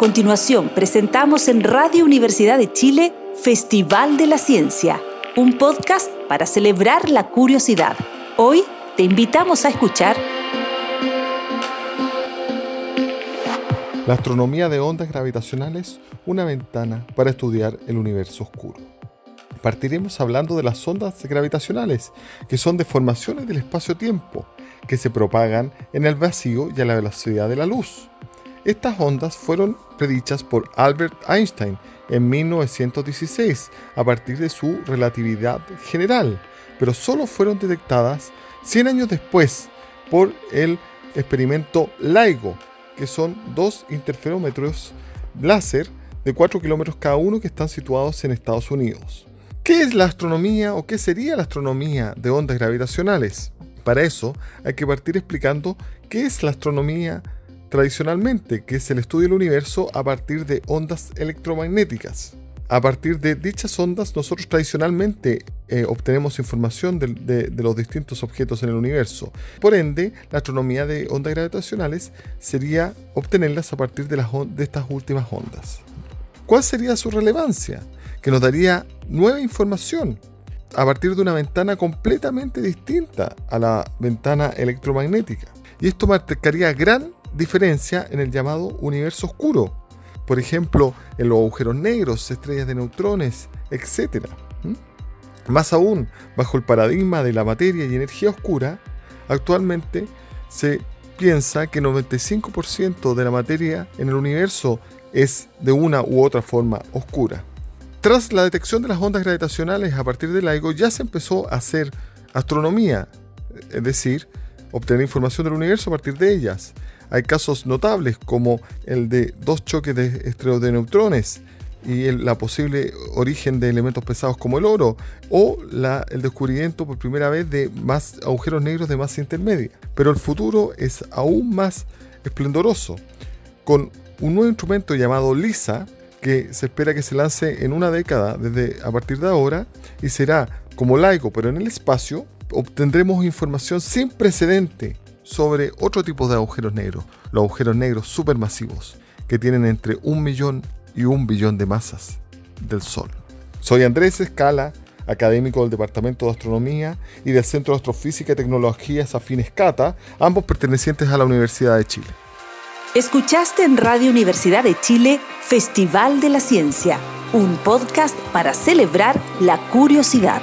continuación presentamos en Radio Universidad de Chile Festival de la Ciencia, un podcast para celebrar la curiosidad. Hoy te invitamos a escuchar La astronomía de ondas gravitacionales, una ventana para estudiar el universo oscuro. Partiremos hablando de las ondas gravitacionales, que son deformaciones del espacio-tiempo, que se propagan en el vacío y a la velocidad de la luz. Estas ondas fueron predichas por Albert Einstein en 1916 a partir de su relatividad general, pero solo fueron detectadas 100 años después por el experimento LIGO, que son dos interferómetros láser de 4 kilómetros cada uno que están situados en Estados Unidos. ¿Qué es la astronomía o qué sería la astronomía de ondas gravitacionales? Para eso hay que partir explicando qué es la astronomía tradicionalmente, que es el estudio del universo a partir de ondas electromagnéticas. A partir de dichas ondas, nosotros tradicionalmente eh, obtenemos información de, los distintos objetos en el universo. Por ende, la astronomía de ondas gravitacionales sería obtenerlas a partir de, de estas últimas ondas. ¿Cuál sería su relevancia? Que nos daría nueva información a partir de una ventana completamente distinta a la ventana electromagnética. Y esto marcaría gran diferencia en el llamado universo oscuro. Por ejemplo, en los agujeros negros, estrellas de neutrones, etc. Más aún, bajo el paradigma de la materia y energía oscura, actualmente se piensa que 95% de la materia en el universo es de una u otra forma oscura. Tras la detección de las ondas gravitacionales a partir del LIGO ya se empezó a hacer astronomía, es decir, obtener información del universo a partir de ellas. Hay casos notables como el de dos choques de estrellas de neutrones y el la posible origen de elementos pesados como el oro o el descubrimiento por primera vez de más agujeros negros de masa intermedia. Pero el futuro es aún más esplendoroso con un nuevo instrumento llamado LISA que se espera que se lance en una década desde a partir de ahora y será como laico pero en el espacio obtendremos información sin precedente sobre otro tipo de agujeros negros, los agujeros negros supermasivos, que tienen entre un millón y un billón de masas del Sol. Soy Andrés Escala, académico del Departamento de Astronomía y del Centro de Astrofísica y Tecnologías Afines CATA, ambos pertenecientes a la Universidad de Chile. Escuchaste en Radio Universidad de Chile Festival de la Ciencia, un podcast para celebrar la curiosidad.